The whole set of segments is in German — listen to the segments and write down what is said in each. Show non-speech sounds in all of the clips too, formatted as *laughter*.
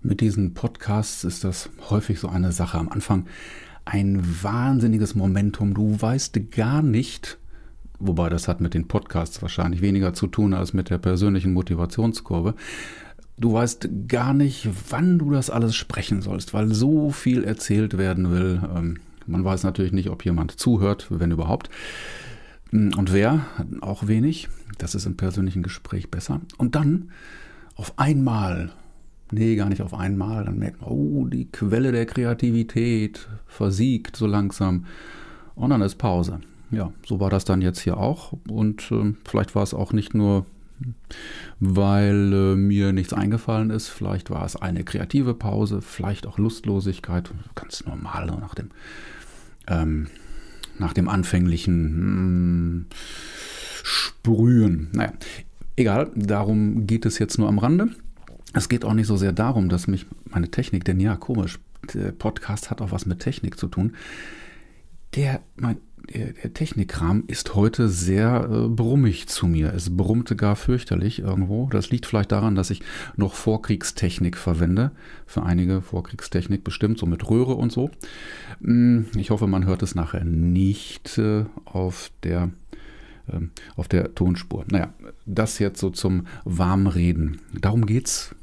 Mit diesen Podcasts ist das häufig so eine Sache. Am Anfang ein wahnsinniges Momentum. Du weißt gar nicht, wobei das hat mit den Podcasts wahrscheinlich weniger zu tun als mit der persönlichen Motivationskurve. Du weißt gar nicht, wann du das alles sprechen sollst, weil so viel erzählt werden will. Ähm, man weiß natürlich nicht, ob jemand zuhört, wenn überhaupt. Und wer? Auch wenig. Das ist im persönlichen Gespräch besser. Und dann auf einmal, nee, gar nicht auf einmal, dann merkt man, oh, die Quelle der Kreativität versiegt so langsam. Und dann ist Pause. Ja, so war das dann jetzt hier auch. Und äh, vielleicht war es auch nicht nur, weil äh, mir nichts eingefallen ist. Vielleicht war es eine kreative Pause, vielleicht auch Lustlosigkeit. Ganz normal nach dem ähm, nach dem anfänglichen hm, Sprühen. Naja, egal, darum geht es jetzt nur am Rande. Es geht auch nicht so sehr darum, dass mich meine Technik, denn ja, komisch, der Podcast hat auch was mit Technik zu tun. Der, mein, der, der Technikkram ist heute sehr äh, brummig zu mir. Es brummte gar fürchterlich irgendwo. Das liegt vielleicht daran, dass ich noch Vorkriegstechnik verwende. Für einige Vorkriegstechnik bestimmt, so mit Röhre und so. Hm, ich hoffe, man hört es nachher nicht äh, auf der ähm, auf der Tonspur. Naja, das jetzt so zum Warmreden. Darum geht es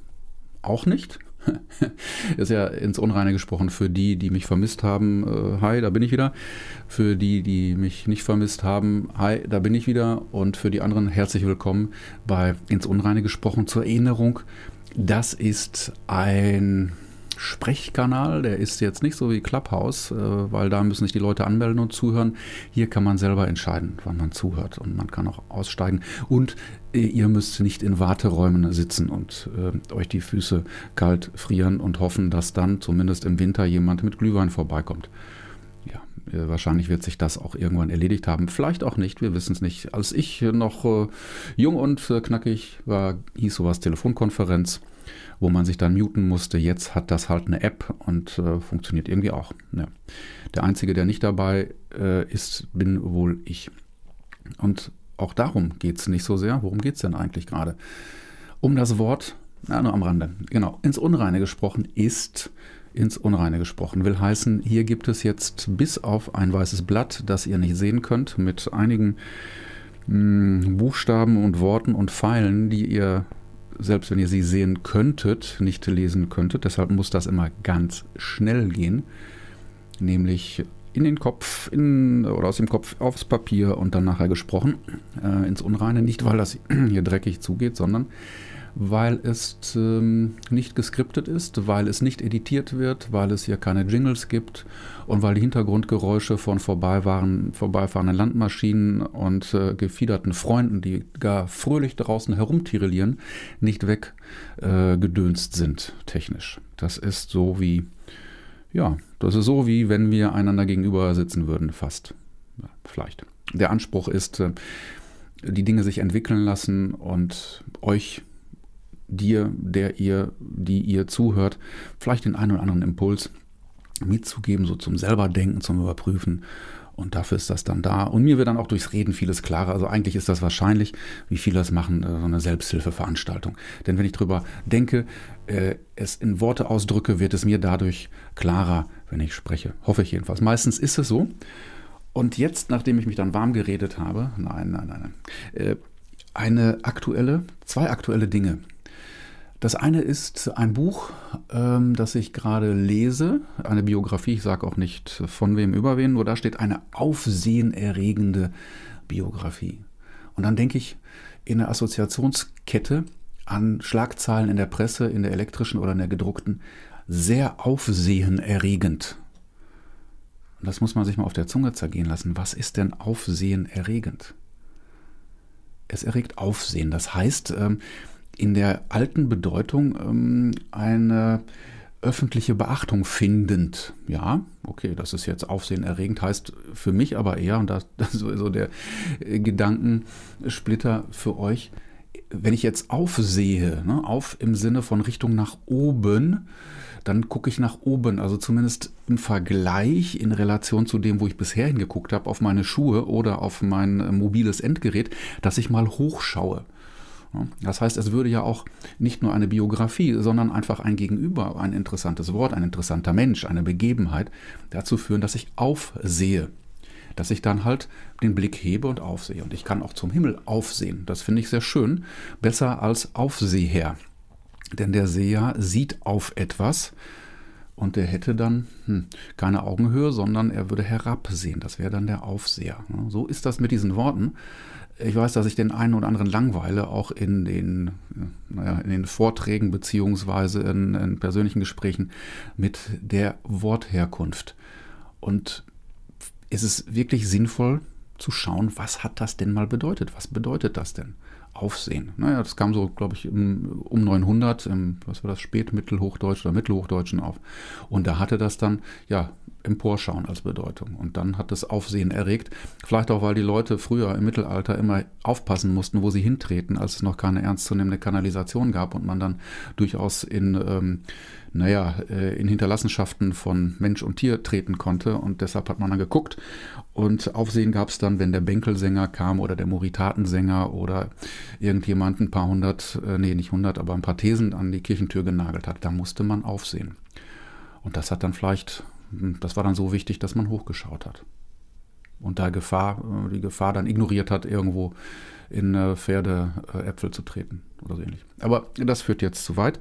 auch nicht. *laughs* ist ja ins Unreine gesprochen für die, die mich vermisst haben. Äh, hi, da bin ich wieder. Für die, die mich nicht vermisst haben, hi, da bin ich wieder. Und für die anderen herzlich willkommen bei ins Unreine gesprochen. Zur Erinnerung, das ist ein Sprechkanal, der ist jetzt nicht so wie Clubhouse, äh, weil da müssen sich die Leute anmelden und zuhören. Hier kann man selber entscheiden, wann man zuhört und man kann auch aussteigen. Und äh, ihr müsst nicht in Warteräumen sitzen und äh, euch die Füße kalt frieren und hoffen, dass dann zumindest im Winter jemand mit Glühwein vorbeikommt. Ja, äh, wahrscheinlich wird sich das auch irgendwann erledigt haben. Vielleicht auch nicht, wir wissen es nicht. Als ich noch äh, jung und äh, knackig war, hieß sowas Telefonkonferenz wo man sich dann muten musste. Jetzt hat das halt eine App und äh, funktioniert irgendwie auch. Ja. Der Einzige, der nicht dabei äh, ist, bin wohl ich. Und auch darum geht es nicht so sehr. Worum geht es denn eigentlich gerade? Um das Wort, na, nur am Rande, genau, ins Unreine gesprochen ist ins Unreine gesprochen. Will heißen, hier gibt es jetzt bis auf ein weißes Blatt, das ihr nicht sehen könnt, mit einigen mh, hm, Buchstaben und Worten und Pfeilen, die ihr selbst wenn ihr sie sehen könntet, nicht lesen könntet. Deshalb muss das immer ganz schnell gehen, nämlich in den Kopf in, oder aus dem Kopf aufs Papier und dann nachher gesprochen, äh, ins Unreine. Nicht, weil das hier dreckig zugeht, sondern weil es ähm, nicht geskriptet ist, weil es nicht editiert wird, weil es hier keine Jingles gibt und weil die Hintergrundgeräusche von vorbeifahrenden Landmaschinen und äh, gefiederten Freunden, die gar fröhlich draußen herumtirillieren, nicht weggedönst äh, sind technisch. Das ist so wie, ja, das ist so wie wenn wir einander gegenüber sitzen würden, fast. Ja, vielleicht. Der Anspruch ist, äh, die Dinge sich entwickeln lassen und euch dir, der ihr, die ihr zuhört, vielleicht den einen oder anderen Impuls mitzugeben, so zum selber denken, zum Überprüfen. Und dafür ist das dann da. Und mir wird dann auch durchs Reden vieles klarer. Also eigentlich ist das wahrscheinlich, wie viele das machen, äh, so eine Selbsthilfeveranstaltung. Denn wenn ich drüber denke, äh, es in Worte ausdrücke, wird es mir dadurch klarer, wenn ich spreche. Hoffe ich jedenfalls. Meistens ist es so. Und jetzt, nachdem ich mich dann warm geredet habe, nein, nein, nein, nein, äh, eine aktuelle, zwei aktuelle Dinge, das eine ist ein Buch, ähm, das ich gerade lese, eine Biografie, ich sage auch nicht von wem über wen, nur da steht eine aufsehenerregende Biografie. Und dann denke ich in der Assoziationskette an Schlagzeilen in der Presse, in der elektrischen oder in der gedruckten, sehr aufsehenerregend. Und das muss man sich mal auf der Zunge zergehen lassen. Was ist denn aufsehenerregend? Es erregt Aufsehen. Das heißt, ähm, in der alten Bedeutung ähm, eine öffentliche Beachtung findend. Ja, okay, das ist jetzt aufsehenerregend, heißt für mich aber eher, und das, *laughs* das ist sowieso der äh, Gedankensplitter für euch, wenn ich jetzt aufsehe, ne, auf im Sinne von Richtung nach oben, dann gucke ich nach oben, also zumindest im Vergleich in Relation zu dem, wo ich bisher hingeguckt habe, auf meine Schuhe oder auf mein äh, mobiles Endgerät, dass ich mal hochschaue. Das heißt, es würde ja auch nicht nur eine Biografie, sondern einfach ein Gegenüber, ein interessantes Wort, ein interessanter Mensch, eine Begebenheit dazu führen, dass ich aufsehe. Dass ich dann halt den Blick hebe und aufsehe. Und ich kann auch zum Himmel aufsehen. Das finde ich sehr schön. Besser als Aufseher. Denn der Seher sieht auf etwas und der hätte dann hm, keine Augenhöhe, sondern er würde herabsehen. Das wäre dann der Aufseher. So ist das mit diesen Worten. Ich weiß, dass ich den einen oder anderen langweile, auch in den, naja, in den Vorträgen beziehungsweise in, in persönlichen Gesprächen mit der Wortherkunft. Und ist es wirklich sinnvoll zu schauen, was hat das denn mal bedeutet? Was bedeutet das denn? Aufsehen. Naja, das kam so, glaube ich, um 900, im, was war das, Spätmittelhochdeutsch oder Mittelhochdeutschen auf. Und da hatte das dann, ja, Emporschauen als Bedeutung. Und dann hat es Aufsehen erregt. Vielleicht auch, weil die Leute früher im Mittelalter immer aufpassen mussten, wo sie hintreten, als es noch keine ernstzunehmende Kanalisation gab und man dann durchaus in, ähm, naja, äh, in Hinterlassenschaften von Mensch und Tier treten konnte. Und deshalb hat man dann geguckt. Und Aufsehen gab es dann, wenn der Bänkelsänger kam oder der Moritatensänger oder irgendjemand ein paar hundert, äh, nee, nicht hundert, aber ein paar Thesen an die Kirchentür genagelt hat. Da musste man aufsehen. Und das hat dann vielleicht das war dann so wichtig, dass man hochgeschaut hat. Und da Gefahr, äh, die Gefahr dann ignoriert hat, irgendwo in äh, Pferdeäpfel zu treten oder so ähnlich. Aber das führt jetzt zu weit.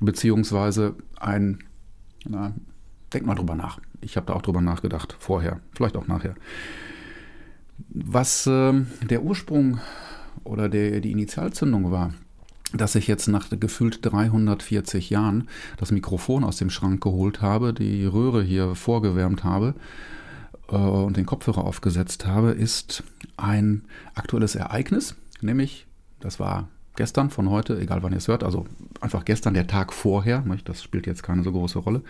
Beziehungsweise ein, na, denk mal drüber nach. Ich habe da auch drüber nachgedacht, vorher, vielleicht auch nachher. Was äh, der Ursprung oder der, die Initialzündung war, dass ich jetzt nach gefühlt 340 Jahren das Mikrofon aus dem Schrank geholt habe, die Röhre hier vorgewärmt habe äh, und den Kopfhörer aufgesetzt habe, ist ein aktuelles Ereignis, nämlich das war gestern von heute, egal wann ihr es hört, also einfach gestern der Tag vorher, das spielt jetzt keine so große Rolle,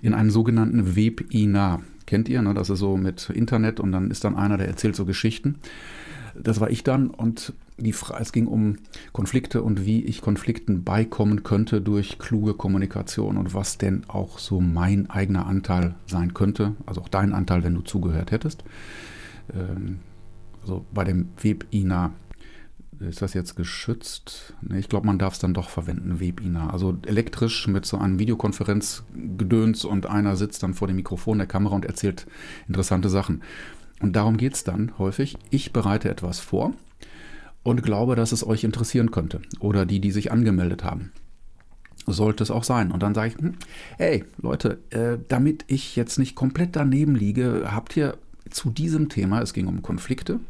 in einem sogenannten Webinar. Kennt ihr, ne? das ist so mit Internet und dann ist dann einer, der erzählt so Geschichten. Das war ich dann und die es ging um Konflikte und wie ich Konflikten beikommen könnte durch kluge Kommunikation und was denn auch so mein eigener Anteil sein könnte, also auch dein Anteil, wenn du zugehört hättest. Ähm, also bei dem Webinar ist das jetzt geschützt? Nee, ich glaube, man darf es dann doch verwenden, Webinar. Also elektrisch mit so einem Videokonferenzgedöns und einer sitzt dann vor dem Mikrofon der Kamera und erzählt interessante Sachen. Und darum geht es dann häufig. Ich bereite etwas vor und glaube, dass es euch interessieren könnte. Oder die, die sich angemeldet haben. Sollte es auch sein. Und dann sage ich, hm, hey Leute, äh, damit ich jetzt nicht komplett daneben liege, habt ihr zu diesem Thema, es ging um Konflikte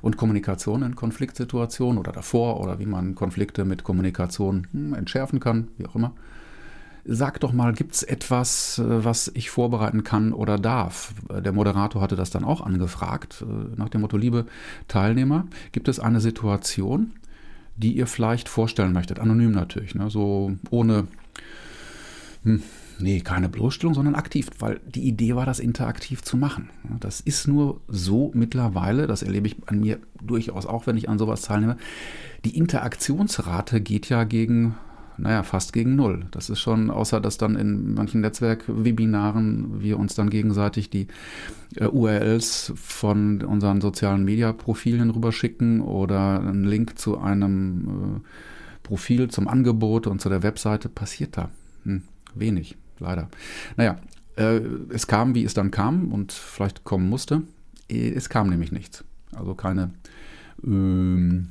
und Kommunikation in Konfliktsituationen oder davor oder wie man Konflikte mit Kommunikation hm, entschärfen kann, wie auch immer sag doch mal, gibt es etwas, äh, was ich vorbereiten kann oder darf? Der Moderator hatte das dann auch angefragt, äh, nach dem Motto, liebe Teilnehmer, gibt es eine Situation, die ihr vielleicht vorstellen möchtet? Anonym natürlich, ne? so ohne, hm, nee, keine Bloßstellung, sondern aktiv, weil die Idee war, das interaktiv zu machen. Das ist nur so mittlerweile, das erlebe ich an mir durchaus auch, wenn ich an sowas teilnehme. Die Interaktionsrate geht ja gegen naja, fast gegen null. Das ist schon, außer dass dann in manchen Netzwerkwebinaren wir uns dann gegenseitig die äh, URLs von unseren sozialen Media-Profilen rüberschicken oder einen Link zu einem äh, Profil, zum Angebot und zu der Webseite, passiert da hm, wenig, leider. Naja, äh, es kam, wie es dann kam und vielleicht kommen musste. Es kam nämlich nichts. Also keine ähm,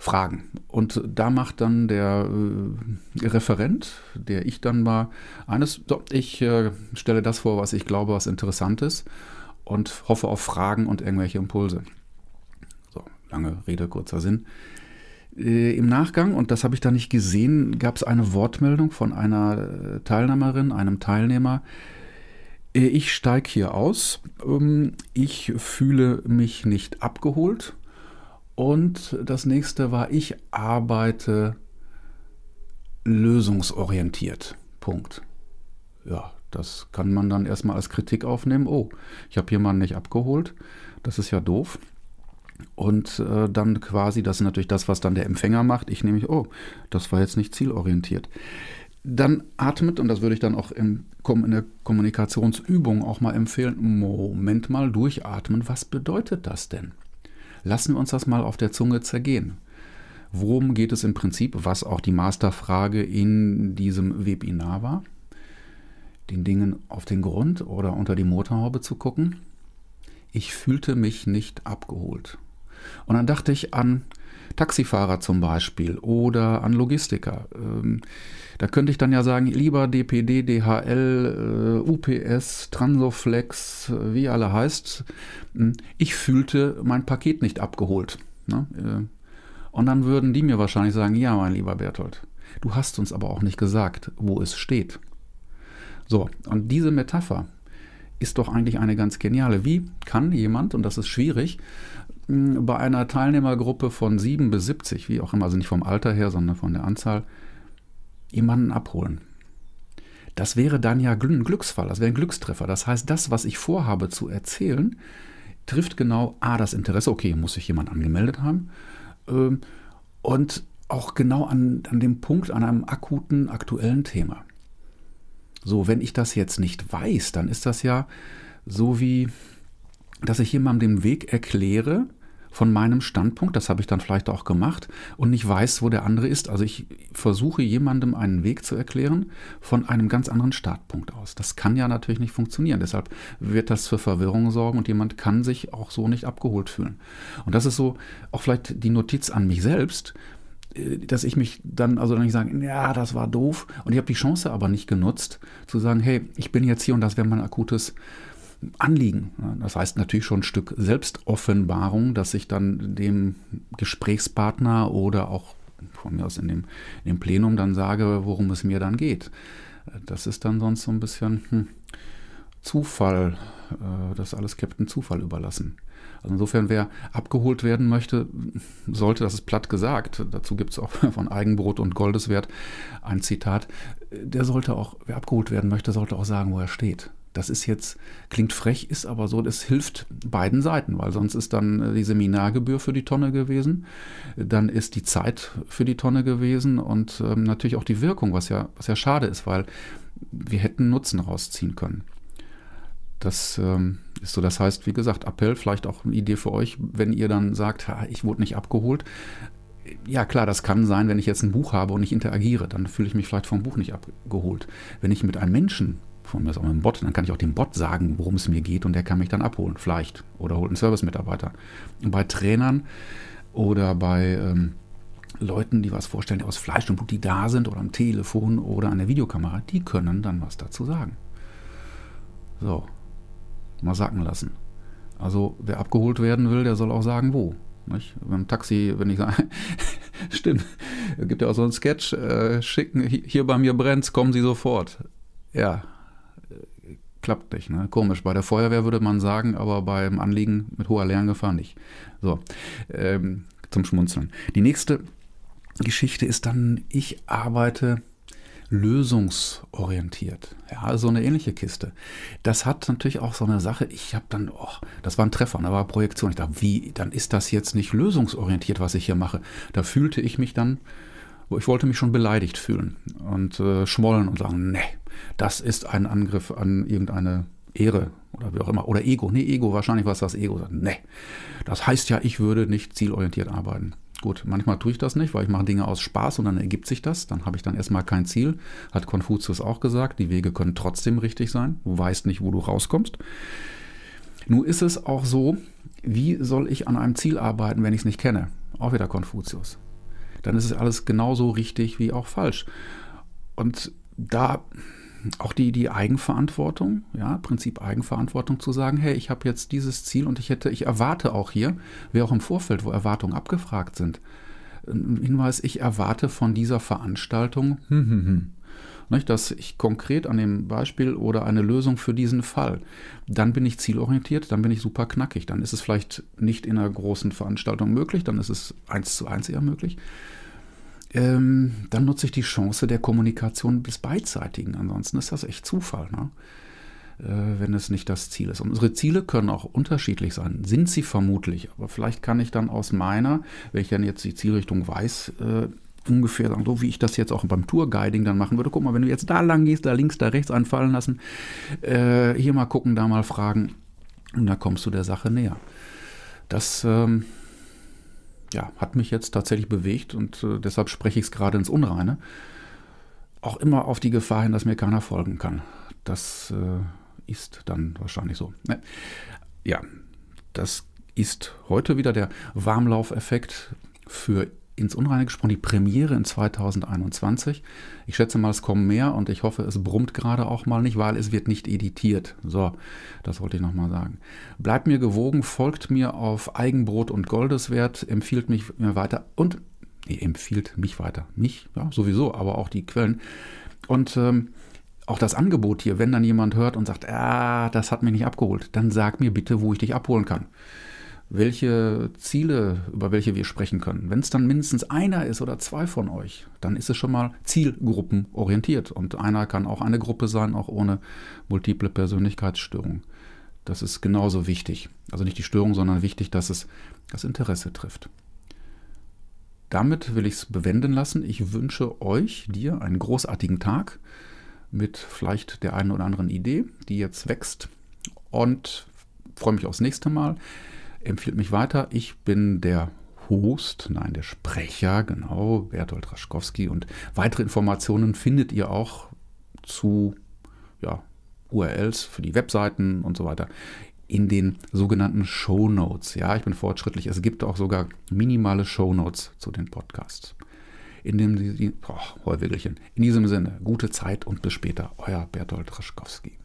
Fragen. Und da macht dann der äh, Referent, der ich dann war, eines, so, ich äh, stelle das vor, was ich glaube, was interessant ist und hoffe auf Fragen und irgendwelche Impulse. So, lange Rede, kurzer Sinn. Äh, Im Nachgang, und das habe ich da nicht gesehen, gab es eine Wortmeldung von einer äh, Teilnehmerin, einem Teilnehmer. Äh, ich steige hier aus. Ähm, ich fühle mich nicht abgeholt und das nächste war, ich arbeite lösungsorientiert. Punkt. Ja, das kann man dann erstmal als Kritik aufnehmen. Oh, ich habe jemanden nicht abgeholt. Das ist ja doof. Und äh, dann quasi, das ist natürlich das, was dann der Empfänger macht. Ich nehme, oh, das war jetzt nicht zielorientiert. Dann atmet, und das würde ich dann auch in, in der Kommunikationsübung auch mal empfehlen, Moment mal durchatmen. Was bedeutet das denn? Lassen wir uns das mal auf der Zunge zergehen. Worum geht es im Prinzip, was auch die Masterfrage in diesem Webinar war? Den Dingen auf den Grund oder unter die Motorhaube zu gucken. Ich fühlte mich nicht abgeholt. Und dann dachte ich an Taxifahrer zum Beispiel oder an Logistiker. Ähm, da könnte ich dann ja sagen, lieber DPD, DHL, äh, UPS, Transoflex, äh, wie alle heißt, hm, ich fühlte mein Paket nicht abgeholt. Ne? Äh, und dann würden die mir wahrscheinlich sagen, ja, mein lieber Berthold, du hast uns aber auch nicht gesagt, wo es steht. So, und diese Metapher ist doch eigentlich eine ganz geniale. Wie kann jemand, und das ist schwierig, bei einer Teilnehmergruppe von 7 bis 70, wie auch immer, also nicht vom Alter her, sondern von der Anzahl, jemanden abholen. Das wäre dann ja ein Glücksfall, das wäre ein Glückstreffer. Das heißt, das, was ich vorhabe zu erzählen, trifft genau A, das Interesse, okay, muss sich jemand angemeldet haben, ähm, und auch genau an, an dem Punkt, an einem akuten, aktuellen Thema. So, wenn ich das jetzt nicht weiß, dann ist das ja so wie, dass ich jemandem den Weg erkläre, von meinem Standpunkt, das habe ich dann vielleicht auch gemacht, und nicht weiß, wo der andere ist. Also ich versuche jemandem einen Weg zu erklären von einem ganz anderen Startpunkt aus. Das kann ja natürlich nicht funktionieren. Deshalb wird das für Verwirrung sorgen und jemand kann sich auch so nicht abgeholt fühlen. Und das ist so auch vielleicht die Notiz an mich selbst, dass ich mich dann also nicht sagen, ja, das war doof. Und ich habe die Chance aber nicht genutzt, zu sagen, hey, ich bin jetzt hier und das wäre mein akutes Anliegen. Das heißt natürlich schon ein Stück Selbstoffenbarung, dass ich dann dem Gesprächspartner oder auch von mir aus in dem, in dem Plenum dann sage, worum es mir dann geht. Das ist dann sonst so ein bisschen hm, Zufall, äh, das alles Captain Zufall überlassen. Also insofern, wer abgeholt werden möchte, sollte, das ist platt gesagt, dazu gibt es auch *laughs* von Eigenbrot und Goldeswert ein Zitat, der sollte auch, wer abgeholt werden möchte, sollte auch sagen, wo er steht. Das ist jetzt, klingt frech, ist aber so, das hilft beiden Seiten, weil sonst ist dann äh, die Seminargebühr für die Tonne gewesen, dann ist die Zeit für die Tonne gewesen und ähm, natürlich auch die Wirkung, was ja, was ja schade ist, weil wir hätten Nutzen rausziehen können. Das ähm, ist so, das heißt, wie gesagt, Appell, vielleicht auch eine Idee für euch, wenn ihr dann sagt, ich wurde nicht abgeholt. Ja, klar, das kann sein, wenn ich jetzt ein Buch habe und ich interagiere, dann fühle ich mich vielleicht vom Buch nicht abgeholt. Wenn ich mit einem Menschen von mir ist auch mit einem Bot, dann kann ich auch dem Bot sagen, worum es mir geht und der kann mich dann abholen, vielleicht. Oder holt einen Service-Mitarbeiter. Bei Trainern oder bei ähm, Leuten, die was vorstellen, die aus Fleisch und Blut, die da sind oder am Telefon oder an der Videokamera, die können dann was dazu sagen. So, mal sacken lassen. Also, wer abgeholt werden will, der soll auch sagen, wo. Nicht? Beim Taxi, wenn ich sage, *laughs* stimmt, gibt ja auch so einen Sketch, äh, schicken, hier bei mir brennt, kommen Sie sofort. Ja, klappt nicht. Ne? Komisch. Bei der Feuerwehr würde man sagen, aber beim Anliegen mit hoher Lärmgefahr nicht. So, ähm, zum Schmunzeln. Die nächste Geschichte ist dann, ich arbeite lösungsorientiert. Ja, so eine ähnliche Kiste. Das hat natürlich auch so eine Sache, ich habe dann, oh, das war ein Treffer, da war Projektion. Ich dachte, wie, dann ist das jetzt nicht lösungsorientiert, was ich hier mache. Da fühlte ich mich dann, ich wollte mich schon beleidigt fühlen und äh, schmollen und sagen, nee, das ist ein Angriff an irgendeine Ehre oder wie auch immer. Oder Ego. Nee, Ego, wahrscheinlich war es das Ego. Nee. Das heißt ja, ich würde nicht zielorientiert arbeiten. Gut, manchmal tue ich das nicht, weil ich mache Dinge aus Spaß und dann ergibt sich das. Dann habe ich dann erstmal kein Ziel. Hat Konfuzius auch gesagt, die Wege können trotzdem richtig sein. Du weißt nicht, wo du rauskommst. Nun ist es auch so, wie soll ich an einem Ziel arbeiten, wenn ich es nicht kenne? Auch wieder Konfuzius. Dann ist es alles genauso richtig wie auch falsch. Und da auch die, die Eigenverantwortung, ja, Prinzip Eigenverantwortung zu sagen, hey, ich habe jetzt dieses Ziel und ich hätte, ich erwarte auch hier, wie auch im Vorfeld, wo Erwartungen abgefragt sind, ein Hinweis, ich erwarte von dieser Veranstaltung, hm, hm, hm. Nicht, dass ich konkret an dem Beispiel oder eine Lösung für diesen Fall, dann bin ich zielorientiert, dann bin ich super knackig. Dann ist es vielleicht nicht in einer großen Veranstaltung möglich, dann ist es eins zu eins eher möglich ähm, dann nutze ich die Chance der Kommunikation des Beidseitigen. Ansonsten ist das echt Zufall, ne? äh, wenn es nicht das Ziel ist. Und unsere Ziele können auch unterschiedlich sein, sind sie vermutlich. Aber vielleicht kann ich dann aus meiner, wenn ich dann jetzt die Zielrichtung weiß, äh, ungefähr sagen, so wie ich das jetzt auch beim Tourguiding dann machen würde. Guck mal, wenn du jetzt da lang gehst, da links, da rechts einfallen lassen, äh, hier mal gucken, da mal fragen und da kommst du der Sache näher. Das ähm, ja, hat mich jetzt tatsächlich bewegt und äh, deshalb spreche ich es gerade ins Unreine. Auch immer auf die Gefahr hin, dass mir keiner folgen kann. Das äh, ist dann wahrscheinlich so. Ne? Ja, das ist heute wieder der Warmlaufeffekt für ins Unreine gesprochen, die Premiere in 2021. Ich schätze mal, es kommen mehr und ich hoffe, es brummt gerade auch mal nicht, weil es wird nicht editiert. So, das wollte ich nochmal sagen. Bleibt mir gewogen, folgt mir auf Eigenbrot und Goldeswert, empfiehlt mich mir weiter und nee, empfiehlt mich weiter. Mich, ja, sowieso, aber auch die Quellen. Und ähm, auch das Angebot hier, wenn dann jemand hört und sagt, ah, das hat mich nicht abgeholt, dann sag mir bitte, wo ich dich abholen kann welche Ziele, über welche wir sprechen können. Wenn es dann mindestens einer ist oder zwei von euch, dann ist es schon mal zielgruppenorientiert. Und einer kann auch eine Gruppe sein, auch ohne multiple Persönlichkeitsstörung. Das ist genauso wichtig. Also nicht die Störung, sondern wichtig, dass es das Interesse trifft. Damit will ich es bewenden lassen. Ich wünsche euch, dir, einen großartigen Tag mit vielleicht der einen oder anderen Idee, die jetzt wächst. Und freue mich aufs nächste Mal empfiehlt mich weiter. Ich bin der Host, nein, der Sprecher, genau, Bertolt Raschkowski. Und weitere Informationen findet ihr auch zu ja, URLs für die Webseiten und so weiter in den sogenannten Show Notes. Ja, ich bin fortschrittlich. Es gibt auch sogar minimale Show Notes zu den Podcasts. In dem, oh, In diesem Sinne, gute Zeit und bis später. Euer Bertolt Raschkowski.